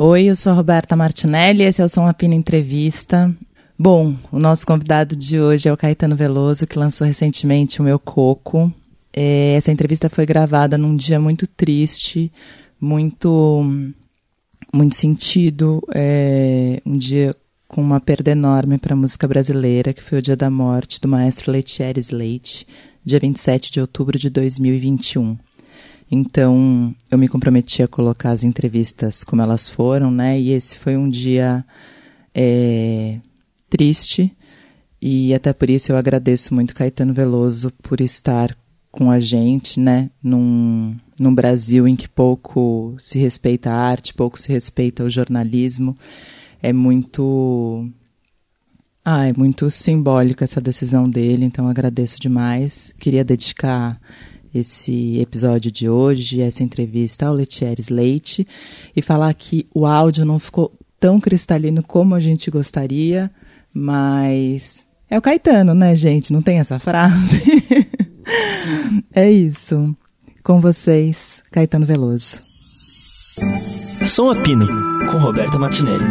Oi, eu sou a Roberta Martinelli, esse é o São Apina Entrevista. Bom, o nosso convidado de hoje é o Caetano Veloso, que lançou recentemente o Meu Coco. É, essa entrevista foi gravada num dia muito triste, muito, muito sentido, é, um dia com uma perda enorme para a música brasileira, que foi o dia da morte do maestro Letieres Leite, dia 27 de outubro de 2021. Então, eu me comprometi a colocar as entrevistas como elas foram, né? E esse foi um dia é, triste e até por isso eu agradeço muito Caetano Veloso por estar com a gente, né, num, num Brasil em que pouco se respeita a arte, pouco se respeita o jornalismo. É muito ah, é muito simbólico essa decisão dele, então agradeço demais. Queria dedicar esse episódio de hoje, essa entrevista ao Letieres Leite, e falar que o áudio não ficou tão cristalino como a gente gostaria, mas é o Caetano, né, gente? Não tem essa frase? é isso. Com vocês, Caetano Veloso. Som Apino, com Roberta Martinelli.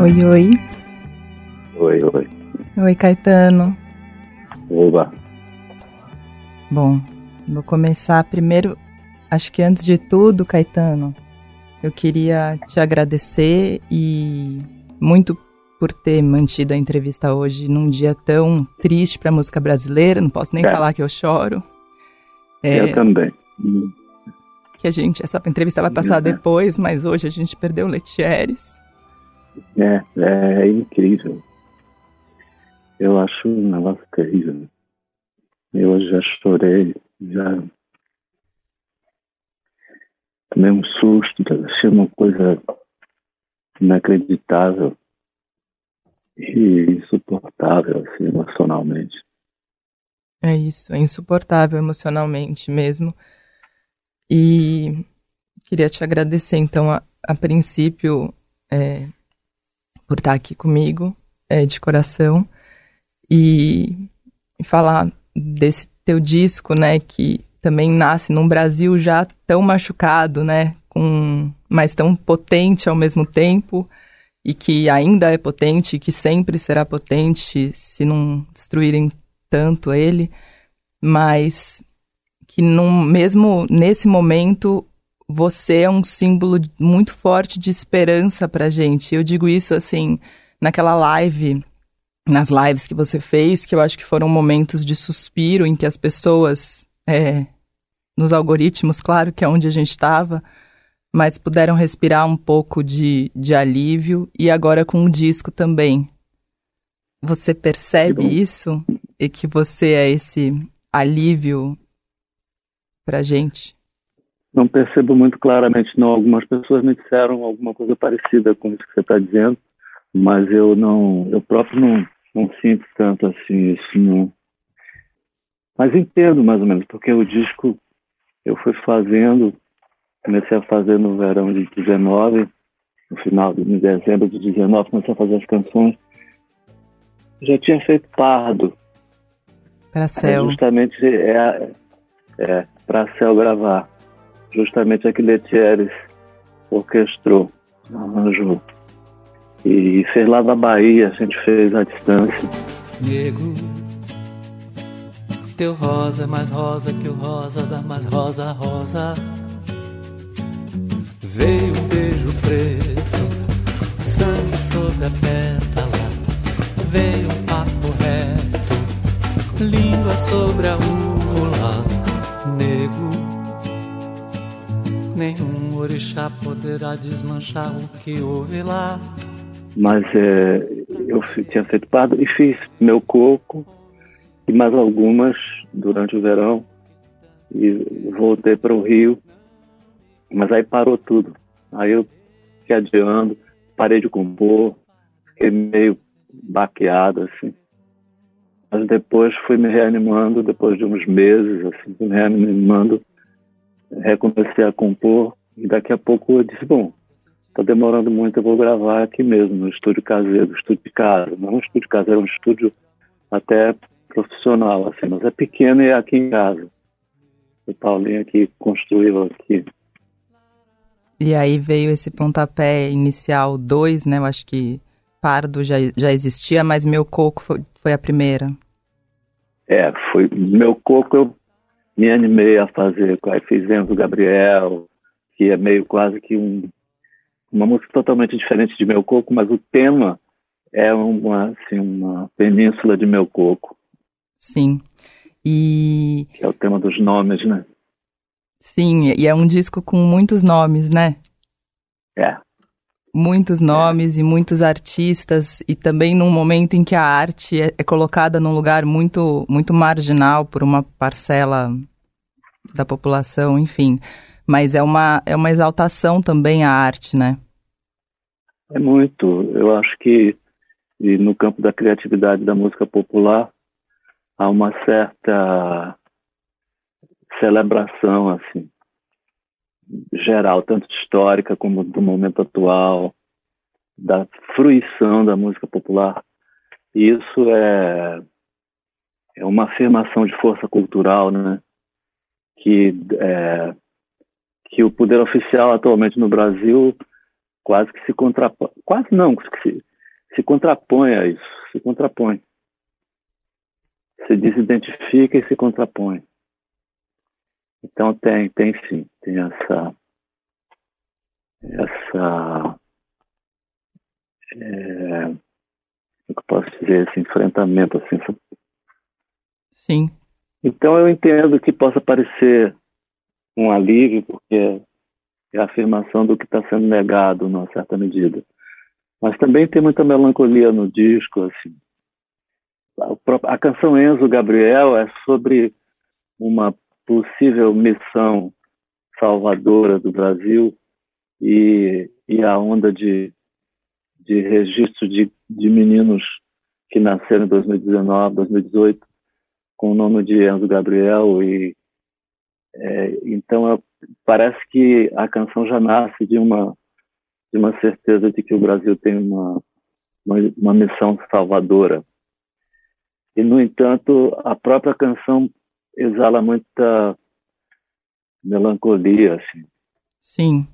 Oi, oi. Oi, oi. Oi, Caetano. Oba. Bom, vou começar primeiro Acho que antes de tudo, Caetano, eu queria te agradecer e muito por ter mantido a entrevista hoje num dia tão triste para a música brasileira. Não posso nem é. falar que eu choro. É, eu também. Que a gente, essa entrevista vai passar é. depois, mas hoje a gente perdeu Letieres. É, é incrível. Eu acho um negócio terrível. Eu já chorei, já tomei um susto, achei uma coisa inacreditável e insuportável, assim, emocionalmente. É isso, é insuportável emocionalmente mesmo. E queria te agradecer, então, a, a princípio, é, por estar aqui comigo, é, de coração, e, falar desse teu disco, né, que também nasce num Brasil já tão machucado, né? Com, mas tão potente ao mesmo tempo e que ainda é potente, e que sempre será potente se não destruírem tanto ele, mas que num, mesmo nesse momento você é um símbolo muito forte de esperança para gente. Eu digo isso assim naquela live, nas lives que você fez, que eu acho que foram momentos de suspiro em que as pessoas é, nos algoritmos, claro, que é onde a gente estava, mas puderam respirar um pouco de, de alívio e agora com o disco também. Você percebe isso e que você é esse alívio pra gente? Não percebo muito claramente, não. Algumas pessoas me disseram alguma coisa parecida com isso que você está dizendo, mas eu não, eu próprio não, não sinto tanto assim isso, não. Mas entendo mais ou menos, porque o disco eu fui fazendo, comecei a fazer no verão de 19, no final de dezembro de 19, comecei a fazer as canções. Já tinha feito Pardo. Para Céu. É justamente é, é para Céu gravar. Justamente a que Letieres orquestrou, arranjou. E fez lá na Bahia, a gente fez à distância. Nego teu rosa é mais rosa que o rosa da mais rosa rosa. Veio um beijo preto, sangue sobre a pétala. Veio um papo reto, língua sobre a úvula. Nego, nenhum orixá poderá desmanchar o que houve lá. Mas é, eu tinha feito pardo e fiz meu coco e mais algumas durante o verão e voltei para o Rio, mas aí parou tudo. Aí eu fiquei adiando, parei de compor, fiquei meio baqueado assim. Mas depois fui me reanimando, depois de uns meses, assim, me reanimando, recomecei a compor e daqui a pouco eu disse, bom, está demorando muito, eu vou gravar aqui mesmo, no estúdio caseiro, estúdio de casa. Não um estúdio caseiro, é um estúdio até profissional, assim, mas é pequeno e é aqui em casa. O Paulinho aqui construiu aqui. E aí veio esse pontapé inicial 2, né? Eu acho que Pardo já, já existia, mas Meu Coco foi, foi a primeira. É, foi Meu Coco eu me animei a fazer, aí fizemos o Gabriel, que é meio quase que um, uma música totalmente diferente de Meu Coco, mas o tema é uma, assim, uma península de Meu Coco. Sim. E. Que é o tema dos nomes, né? Sim, e é um disco com muitos nomes, né? É. Muitos nomes é. e muitos artistas, e também num momento em que a arte é, é colocada num lugar muito, muito marginal por uma parcela da população, enfim. Mas é uma, é uma exaltação também à arte, né? É muito. Eu acho que no campo da criatividade da música popular há uma certa celebração assim geral, tanto histórica como do momento atual, da fruição da música popular. E isso é é uma afirmação de força cultural, né? Que é, que o poder oficial atualmente no Brasil quase que se contrapõe, quase não, se, se contrapõe a isso, se contrapõe. Se desidentifica e se contrapõe. Então tem, tem sim, tem essa, essa, é, o que eu posso dizer, esse enfrentamento, assim. Sim. Então eu entendo que possa parecer um alívio, porque é a afirmação do que está sendo negado, numa certa medida. Mas também tem muita melancolia no disco, assim. A, canção Enzo Gabriel é sobre uma possível missão salvadora do Brasil e, e a onda de, de registro de, de meninos que nasceram em 2019, 2018, com o nome de Enzo Gabriel e é, então parece que a canção já nasce de uma de uma certeza de que o Brasil tem uma uma, uma missão salvadora. E no entanto a própria canção exala muita melancolia assim. Sim.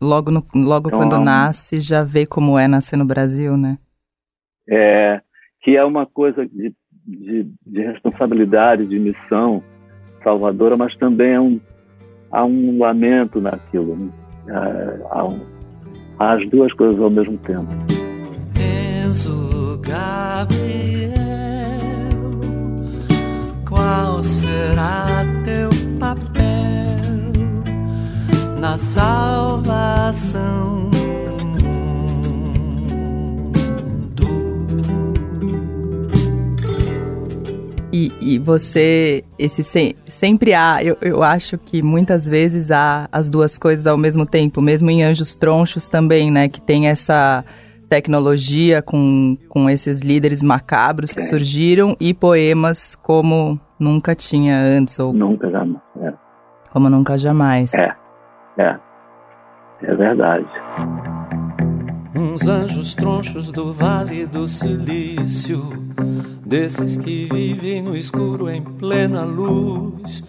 Logo no, logo então, quando nasce já vê como é nascer no Brasil né? É que é uma coisa de, de, de responsabilidade de missão salvadora, mas também há um, há um lamento naquilo. Né? Há, um, há, as duas coisas ao mesmo tempo. Enzo Gabriel, qual será teu papel na salvação? E, e você, esse se, sempre há, eu, eu acho que muitas vezes há as duas coisas ao mesmo tempo, mesmo em Anjos Tronchos também, né? Que tem essa tecnologia com, com esses líderes macabros que surgiram e poemas como nunca tinha antes. Ou nunca jamais. É. Como nunca jamais. É, é. É verdade uns anjos tronchos do Vale do Silício, desses que vivem no escuro em plena luz,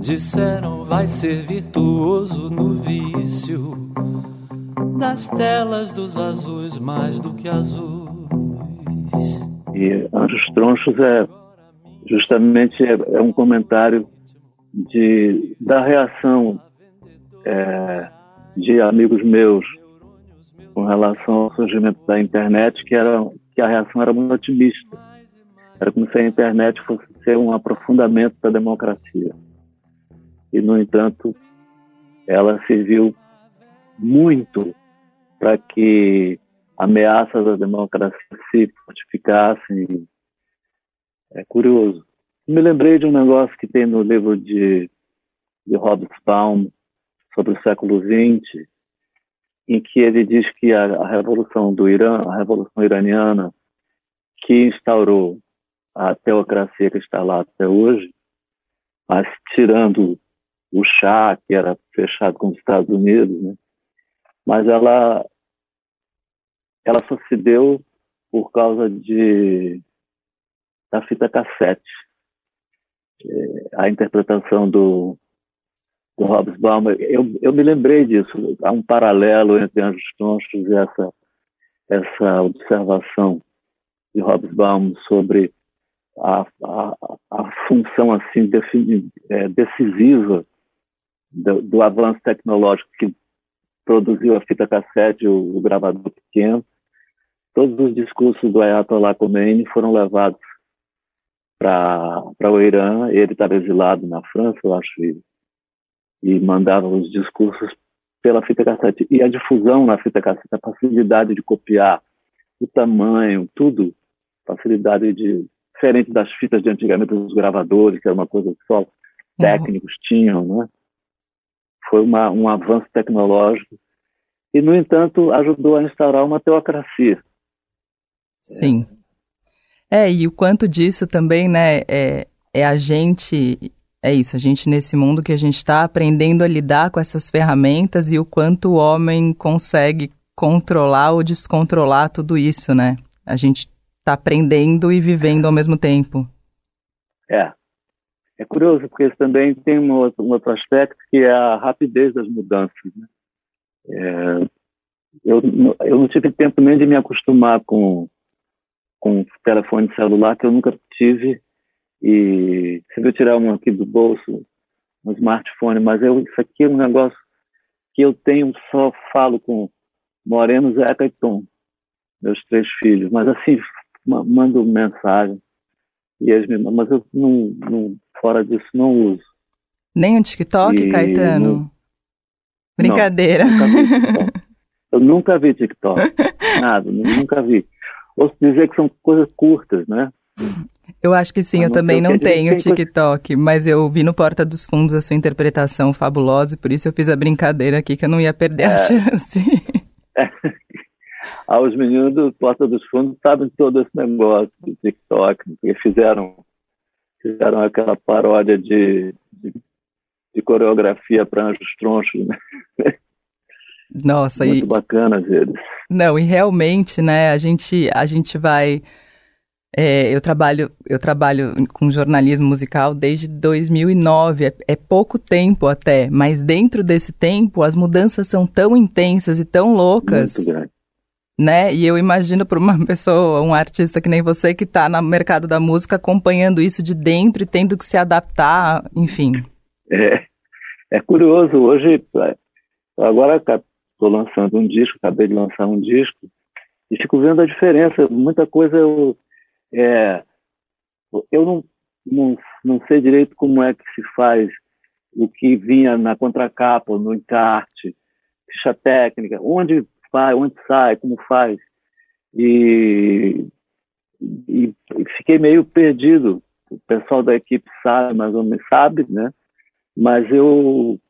disseram vai ser virtuoso no vício das telas dos azuis mais do que azuis. E Anjos Tronchos é justamente é, é um comentário de da reação é, de amigos meus com relação ao surgimento da internet, que, era, que a reação era muito otimista. Era como se a internet fosse ser um aprofundamento da democracia. E, no entanto, ela serviu muito para que ameaças à democracia se fortificassem. É curioso. Me lembrei de um negócio que tem no livro de, de Hobsbawm sobre o século XX, em que ele diz que a, a revolução do Irã, a revolução iraniana, que instaurou a teocracia que está lá até hoje, mas tirando o chá, que era fechado com os Estados Unidos, né? mas ela, ela só se deu por causa de, da fita cassete. é, a interpretação do, do Hobsbawm, eu, eu me lembrei disso. Há um paralelo entre Anjos Tronchos e essa, essa observação de Hobsbawm sobre a, a, a função assim é, decisiva do, do, avanço tecnológico que produziu a fita cassete, o, o gravador pequeno. Todos os discursos do Ayatollah Khomeini foram levados para o Irã. Ele estava exilado na França, eu acho, e, mandava os discursos pela fita cassete. E a difusão na fita cassete, a facilidade de copiar, o tamanho, tudo, facilidade de diferente das fitas de antigamente dos gravadores, que era uma coisa que só uhum. técnicos uhum. tinham, né? Foi uma, um avanço tecnológico e, no entanto, ajudou a instaurar uma teocracia. Sim. É, e o quanto disso também, né, é, é a gente, é isso, a gente nesse mundo que a gente está aprendendo a lidar com essas ferramentas e o quanto o homem consegue controlar ou descontrolar tudo isso, né? A gente está aprendendo e vivendo ao mesmo tempo. É. É curioso, porque também tem um outro, um outro aspecto que é a rapidez das mudanças. Né? É, eu, eu não tive tempo nem de me acostumar com, com telefone celular, que eu nunca tive. E se eu tirar um aqui do bolso, um smartphone, mas eu, isso aqui é um negócio que eu tenho, só falo com Moreno, Zeca e Tom, meus três filhos. Mas assim, mando mensagem. E eles me, mas eu não, não, fora disso não uso. Nem o TikTok, e Caetano? Não, Brincadeira. Não, eu nunca vi TikTok. Nada, nunca vi. Ouço dizer que são coisas curtas, né? Eu acho que sim, eu, eu também não tenho TikTok, mas eu vi no Porta dos Fundos a sua interpretação fabulosa, e por isso eu fiz a brincadeira aqui que eu não ia perder é. a chance. É. Ah, os meninos do Porta dos Fundos sabem todo esse negócio de TikTok, porque fizeram, fizeram aquela paródia de, de, de coreografia para anjos tronchos, né? Nossa, Muito e... bacanas eles. Não, e realmente, né, a gente, a gente vai... É, eu trabalho eu trabalho com jornalismo musical desde 2009 é, é, pouco tempo até mas dentro desse tempo as mudanças são tão intensas e tão loucas Muito grande né? E eu imagino para uma pessoa, um artista que nem você, que está no mercado da música acompanhando isso de dentro e tendo que se adaptar, enfim. É, é curioso. Hoje, agora estou lançando um disco, acabei de lançar um disco, e fico vendo a diferença. Muita coisa eu, é, eu não, não, não sei direito como é que se faz o que vinha na contracapa, no encarte, ficha técnica, onde vai, onde sai, como faz. E, e, e, fiquei meio perdido. O pessoal da equipe sabe, mais ou menos sabe, né? Mas eu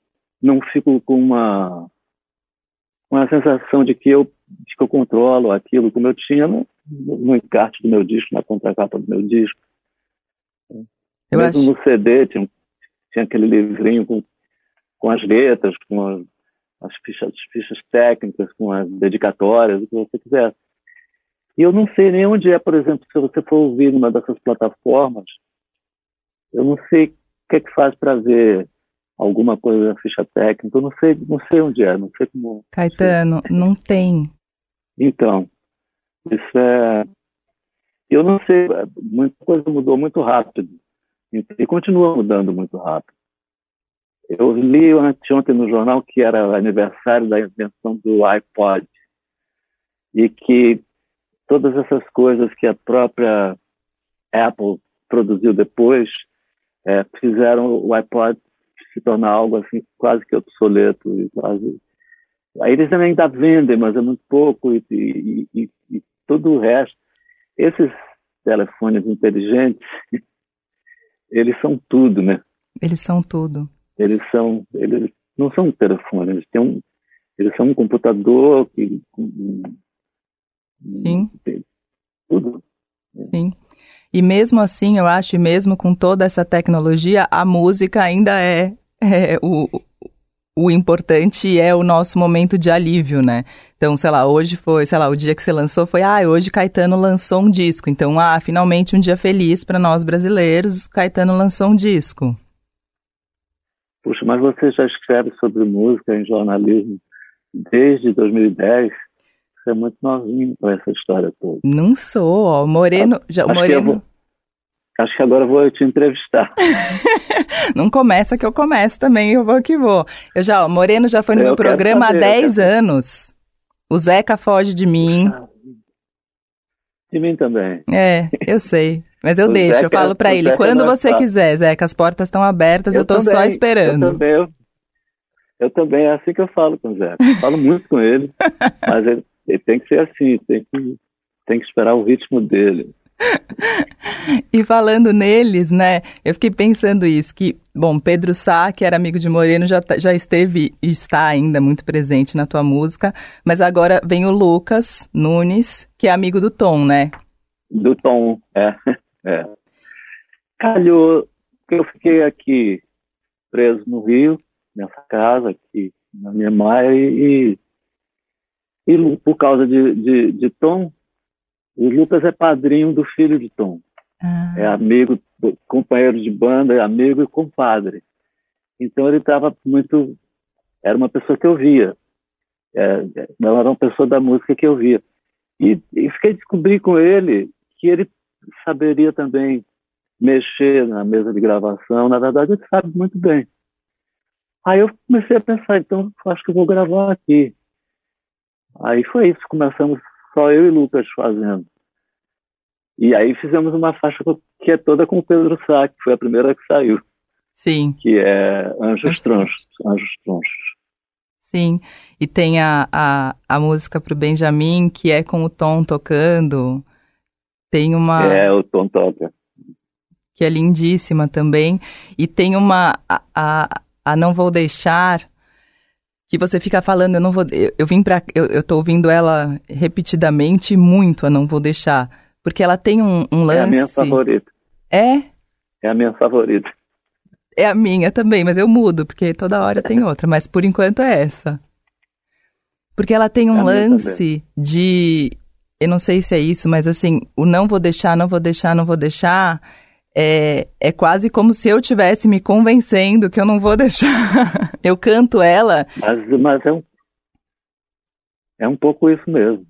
não fico com uma, uma sensação de que eu, de que eu controlo aquilo como eu tinha no, no encarte do meu disco, na contracapa do meu disco. Eu Mesmo acho... no CD tinha, tinha aquele livrinho com, com as letras, com as, as fichas, as fichas técnicas, com as dedicatórias, o que você quiser. E eu não sei nem onde é, por exemplo, se você for ouvir numa dessas plataformas, eu não sei o que é que faz para ver alguma coisa da ficha técnica, eu não sei, não sei onde é, não sei como. Caetano, não tem. Então, isso é. Eu não sei, muita coisa mudou muito rápido e continua mudando muito rápido. Eu li anteontem no jornal que era aniversário da invenção do iPod e que todas essas coisas que a própria Apple produziu depois é, fizeram o iPod se tornar algo assim quase que obsoleto e quase aí eles ainda vendem mas é muito pouco e, e, e, e todo o resto esses telefones inteligentes eles são tudo né eles são tudo eles são, eles não são um telefone, eles têm um, eles são um computador que, Sim. tudo. Sim. E mesmo assim, eu acho, mesmo com toda essa tecnologia, a música ainda é, é o, o importante é o nosso momento de alívio, né? Então, sei lá, hoje foi, sei lá, o dia que você lançou foi, ah, hoje Caetano lançou um disco. Então, ah, finalmente um dia feliz para nós brasileiros, Caetano lançou um disco. Puxa, mas você já escreve sobre música em jornalismo desde 2010? Você é muito novinho para essa história toda. Não sou, ó. Moreno. Já, acho, Moreno... Que vou, acho que agora vou te entrevistar. Não começa que eu começo também, eu vou que vou. Eu já, ó, Moreno já foi no eu meu programa saber, há 10 anos. O Zeca foge de mim. De mim também. É, eu sei. Mas eu o deixo, Zeca, eu falo para ele, quando você quiser, Zeca, as portas estão abertas, eu, eu tô também, só esperando. Eu também, eu, eu, também, é assim que eu falo com o Zeca. falo muito com ele, mas ele, ele tem que ser assim, tem que, tem que esperar o ritmo dele. e falando neles, né, eu fiquei pensando isso, que, bom, Pedro Sá, que era amigo de Moreno, já, tá, já esteve e está ainda muito presente na tua música, mas agora vem o Lucas Nunes, que é amigo do Tom, né? Do Tom, é. é. Calhou que eu fiquei aqui preso no Rio, nessa casa aqui, na minha mãe, e, e por causa de, de, de Tom, o Lucas é padrinho do filho de Tom. Ah. É amigo, companheiro de banda, é amigo e compadre. Então ele estava muito. Era uma pessoa que eu via. É, não era uma pessoa da música que eu via. E, e fiquei descobri com ele que ele saberia também mexer na mesa de gravação. Na verdade, ele sabe muito bem. Aí eu comecei a pensar, então acho que vou gravar aqui. Aí foi isso, começamos só eu e Lucas fazendo. E aí fizemos uma faixa que é toda com o Pedro Sá, que foi a primeira que saiu. Sim. Que é Anjos Tronchos. Anjos Tronchos. Sim. E tem a, a, a música para o Benjamin, que é com o Tom tocando. Tem uma. É, o Tom toca. Que é lindíssima também. E tem uma. A, a, a Não Vou Deixar que você fica falando, eu não vou. Eu, eu vim para, eu, eu tô ouvindo ela repetidamente muito, a não vou deixar, porque ela tem um, um lance. É a minha favorita. É. É a minha favorita. É a minha também, mas eu mudo porque toda hora tem outra, mas por enquanto é essa. Porque ela tem um é lance de, eu não sei se é isso, mas assim, o não vou deixar, não vou deixar, não vou deixar é, é quase como se eu tivesse me convencendo que eu não vou deixar. eu canto ela. Mas, mas é, um, é um pouco isso mesmo.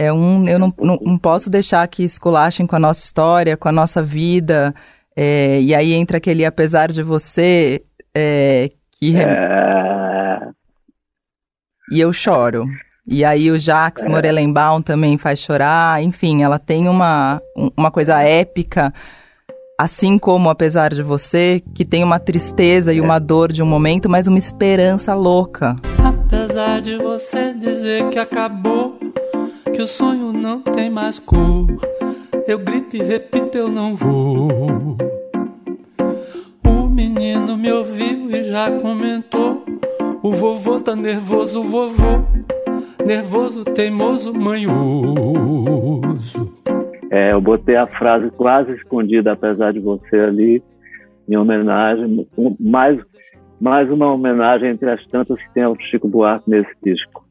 É um, eu não, não, não posso deixar que esculachem com a nossa história, com a nossa vida. É, e aí entra aquele apesar de você é, que. É... E eu choro. E aí o Jacques é. Morelenbaum também faz chorar. Enfim, ela tem uma, uma coisa épica, assim como Apesar de Você, que tem uma tristeza e uma é. dor de um momento, mas uma esperança louca. Apesar de você dizer que acabou, que o sonho não tem mais cor, eu grito e repito, eu não vou. O menino me ouviu e já comentou. O vovô tá nervoso, o vovô nervoso, teimoso, manhoso. É, eu botei a frase quase escondida, apesar de você ali, em homenagem, mais, mais uma homenagem entre as tantas que tem ao Chico Buarque nesse disco.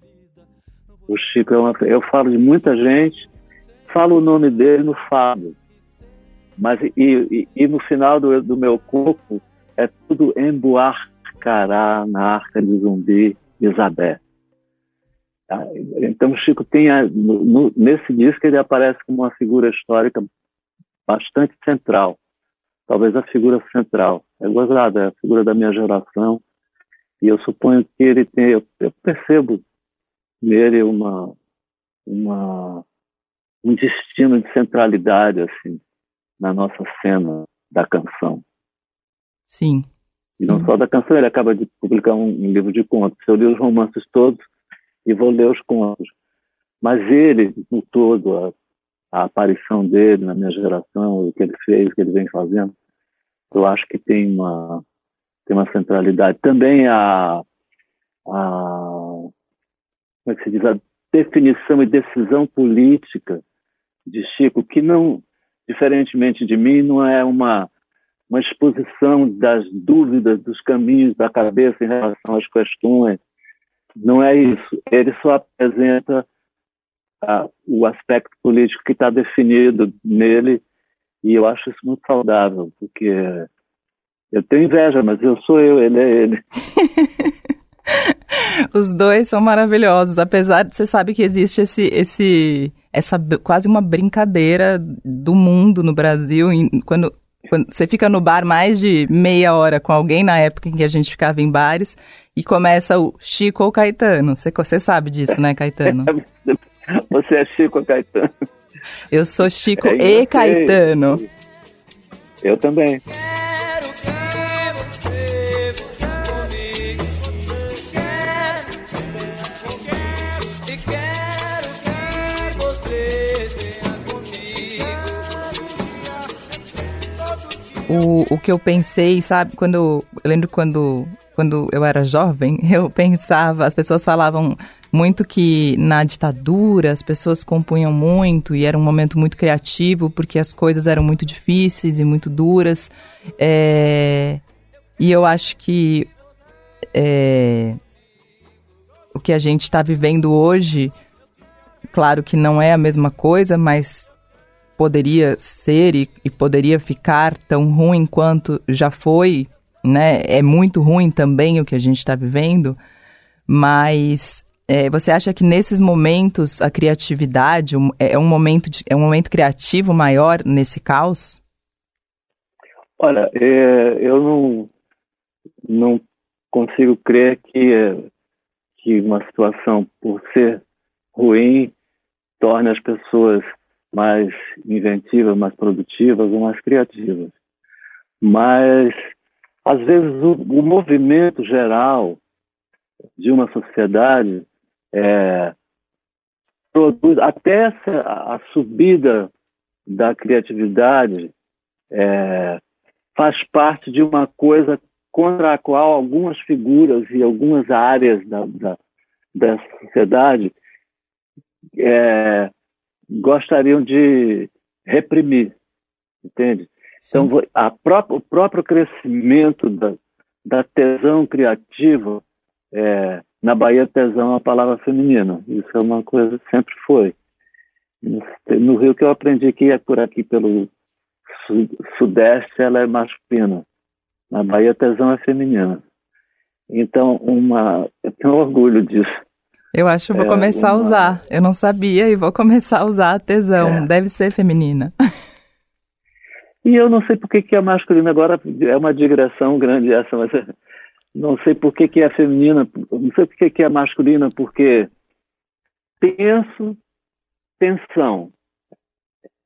O Chico é uma. Eu falo de muita gente, falo o nome dele no fado, mas e, e, e no final do, do meu corpo é tudo emboarcará na arca de zumbi Isabel. Tá? Então, o Chico tem, a, no, nesse disco, ele aparece como uma figura histórica bastante central, talvez a figura central. É gozada, é a figura da minha geração, e eu suponho que ele tem, eu, eu percebo nele uma, uma, um destino de centralidade, assim, na nossa cena da canção. Sim. E não só da canção, ele acaba de publicar um, um livro de contos. Eu li os romances todos, e vou ler os contos. Mas ele, no todo, a, a aparição dele na minha geração, o que ele fez, o que ele vem fazendo, eu acho que tem uma, tem uma centralidade. Também a, a como é que se diz, a definição e decisão política de Chico, que não, diferentemente de mim, não é uma, uma exposição das dúvidas, dos caminhos da cabeça em relação às questões, não é isso. Ele só apresenta ah, o aspecto político que está definido nele e eu acho isso muito saudável, porque eu tenho inveja, mas eu sou eu, ele é ele. Os dois são maravilhosos, apesar de você sabe que existe esse, esse, essa quase uma brincadeira do mundo no Brasil, quando, quando você fica no bar mais de meia hora com alguém na época em que a gente ficava em bares e começa o Chico ou Caetano. Você, você sabe disso, né, Caetano? Você é Chico ou Caetano? Eu sou Chico é, e Caetano. Eu também. O, o que eu pensei, sabe, quando eu lembro quando quando eu era jovem, eu pensava, as pessoas falavam muito que na ditadura as pessoas compunham muito e era um momento muito criativo porque as coisas eram muito difíceis e muito duras. É, e eu acho que é, o que a gente está vivendo hoje, claro que não é a mesma coisa, mas poderia ser e, e poderia ficar tão ruim quanto já foi, né? É muito ruim também o que a gente está vivendo, mas é, você acha que nesses momentos a criatividade é, é um momento de, é um momento criativo maior nesse caos? Olha, é, eu não não consigo crer que que uma situação por ser ruim torne as pessoas mais inventivas, mais produtivas ou mais criativas. Mas, às vezes, o, o movimento geral de uma sociedade é, produz até essa, a subida da criatividade é, faz parte de uma coisa contra a qual algumas figuras e algumas áreas da, da, da sociedade é, gostariam de reprimir, entende? Sim. Então, a própria, o próprio crescimento da, da tesão criativa, é, na Bahia, tesão é uma palavra feminina. Isso é uma coisa que sempre foi. No Rio, que eu aprendi que é por aqui, pelo sudeste, ela é masculina. Na Bahia, tesão é feminina. Então, uma, eu tenho orgulho disso. Eu acho que vou é, começar uma... a usar. Eu não sabia e vou começar a usar a tesão. É. Deve ser feminina. E eu não sei por que, que é masculina. Agora é uma digressão grande essa, mas não sei por que, que é feminina. Não sei por que, que é masculina, porque tenso, tensão.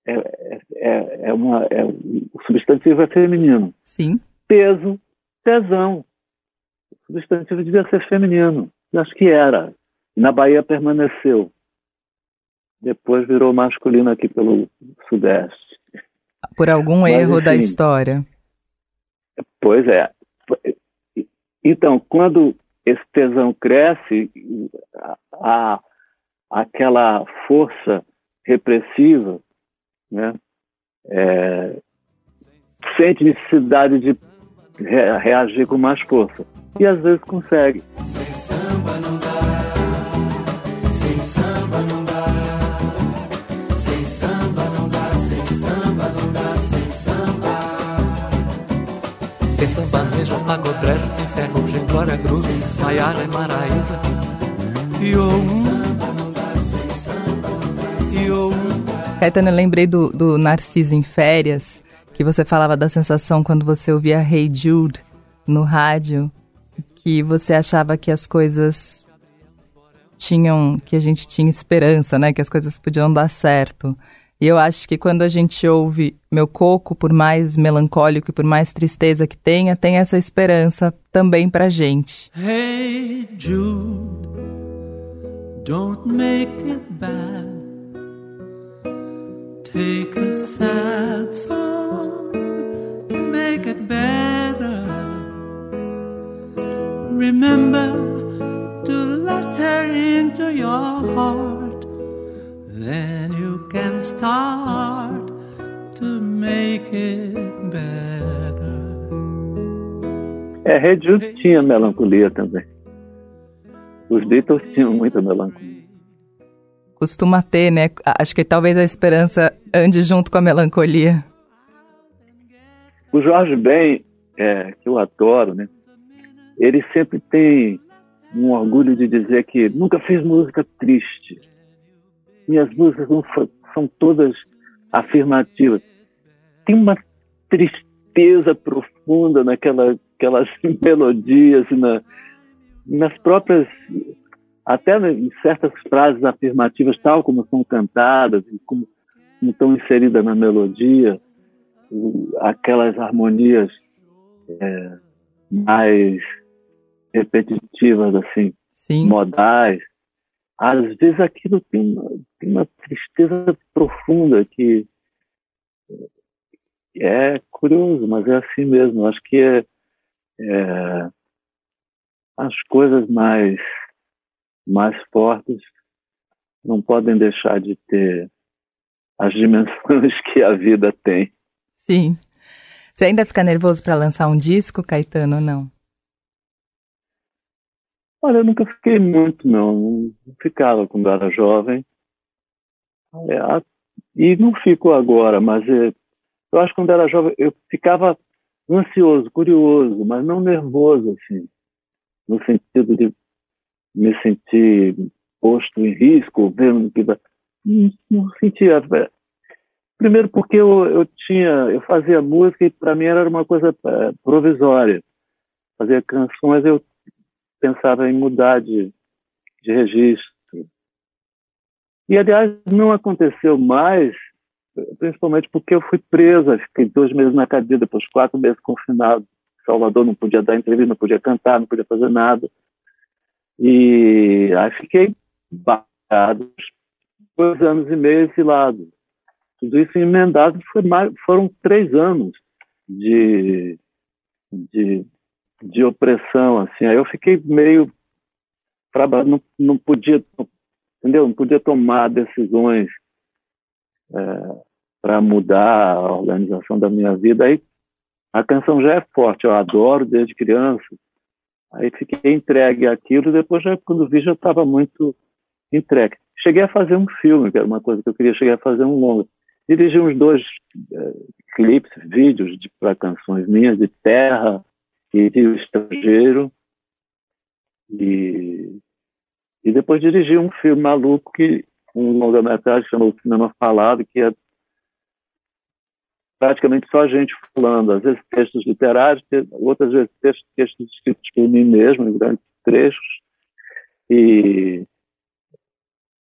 É, é, é, é uma, é, o substantivo é feminino. Sim. Peso, tesão. O substantivo devia ser feminino. Eu acho que era. Na Bahia permaneceu. Depois virou masculino aqui pelo Sudeste. Por algum Mas, erro enfim, da história. Pois é. Então, quando esse tesão cresce, a, aquela força repressiva né, é, sente necessidade de reagir com mais força. E às vezes consegue. Sambanejo, pagodrejo, tem groove, e Maraísa. E Caetano, eu lembrei do, do Narciso em Férias, que você falava da sensação quando você ouvia Hey Jude no rádio, que você achava que as coisas tinham, que a gente tinha esperança, né? Que as coisas podiam dar certo. E eu acho que quando a gente ouve Meu Coco, por mais melancólico e por mais tristeza que tenha, tem essa esperança também pra gente. Hey Jude, don't make it bad. Take a sad song and make it better. Remember to let her into your heart. Then can start to make it better. É, Red tinha melancolia também. Os Beatles tinham muita melancolia. Costuma ter, né? Acho que talvez a esperança ande junto com a melancolia. O Jorge Ben, é, que eu adoro, né? Ele sempre tem um orgulho de dizer que nunca fez música triste. Minhas músicas são todas afirmativas. Tem uma tristeza profunda naquelas melodias, na, nas próprias, até em certas frases afirmativas, tal como são cantadas, como, como estão inseridas na melodia, aquelas harmonias é, mais repetitivas, assim, Sim. modais. Às vezes aquilo tem uma, tem uma tristeza profunda que é curioso, mas é assim mesmo. Acho que é, é, as coisas mais, mais fortes não podem deixar de ter as dimensões que a vida tem. Sim. Você ainda fica nervoso para lançar um disco, Caetano, ou não? Olha, eu nunca fiquei muito, não. Ficava quando era jovem. É, e não fico agora, mas é, eu acho que quando era jovem eu ficava ansioso, curioso, mas não nervoso, assim, no sentido de me sentir posto em risco, vendo que não, não sentia. É, primeiro porque eu, eu tinha, eu fazia música e para mim era uma coisa é, provisória. Fazia canções, eu pensava em mudar de, de registro. E, aliás, não aconteceu mais, principalmente porque eu fui presa, fiquei dois meses na cadeia, depois quatro meses confinado. Salvador não podia dar entrevista, não podia cantar, não podia fazer nada. E aí fiquei barrado, dois anos e meio exilado. Tudo isso emendado mais, foram três anos de, de de opressão, assim. Aí eu fiquei meio não, não podia, entendeu? Não podia tomar decisões é, para mudar a organização da minha vida. Aí a canção já é forte, eu adoro desde criança. Aí fiquei entregue àquilo, depois já, quando vi já estava muito entregue. Cheguei a fazer um filme, que era uma coisa que eu queria, cheguei a fazer um longo. Dirigi uns dois é, clipes, vídeos para canções minhas de terra, e o estrangeiro e, e depois dirigi um filme maluco que um longa-metragem chamado Cinema Falado que é praticamente só gente falando, às vezes textos literários, outras vezes textos, textos escritos por mim mesmo, em grandes trechos, e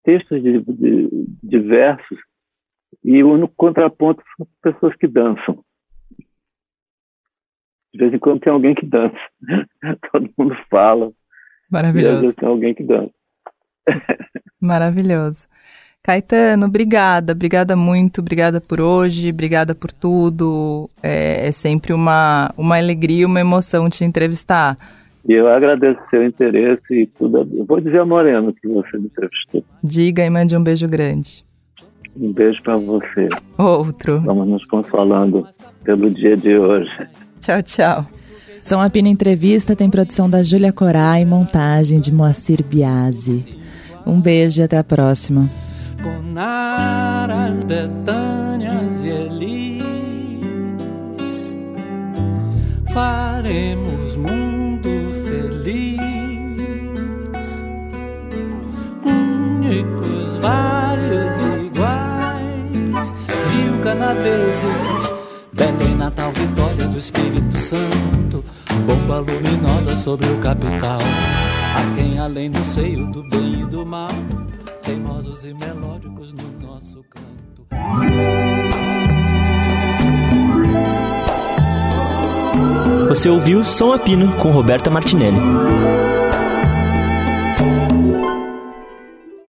textos de, de, diversos, e o único contraponto são pessoas que dançam. De vez em quando tem alguém que dança. Todo mundo fala. Maravilhoso. Às vezes tem alguém que dança. Maravilhoso. Caetano, obrigada, obrigada muito, obrigada por hoje, obrigada por tudo. É, é sempre uma, uma alegria, uma emoção te entrevistar. E eu agradeço o seu interesse e tudo. Eu vou dizer a Morena que você me entrevistou. Diga e mande um beijo grande. Um beijo para você. Outro. Vamos nos consolando pelo dia de hoje. Tchau, tchau. Som Apina Entrevista tem produção da Júlia Corá e montagem de Moacir Biasi. Um beijo e até a próxima. Conaras, Betânias e Elis, faremos mundo feliz, únicos, vários iguais, Rio Canaveses Belém, Natal, Vitória do Espírito Santo, bomba luminosa sobre o capital. A quem além do seio do bem e do mal, teimosos e melódicos no nosso canto. Você ouviu Som Apino com Roberta Martinelli.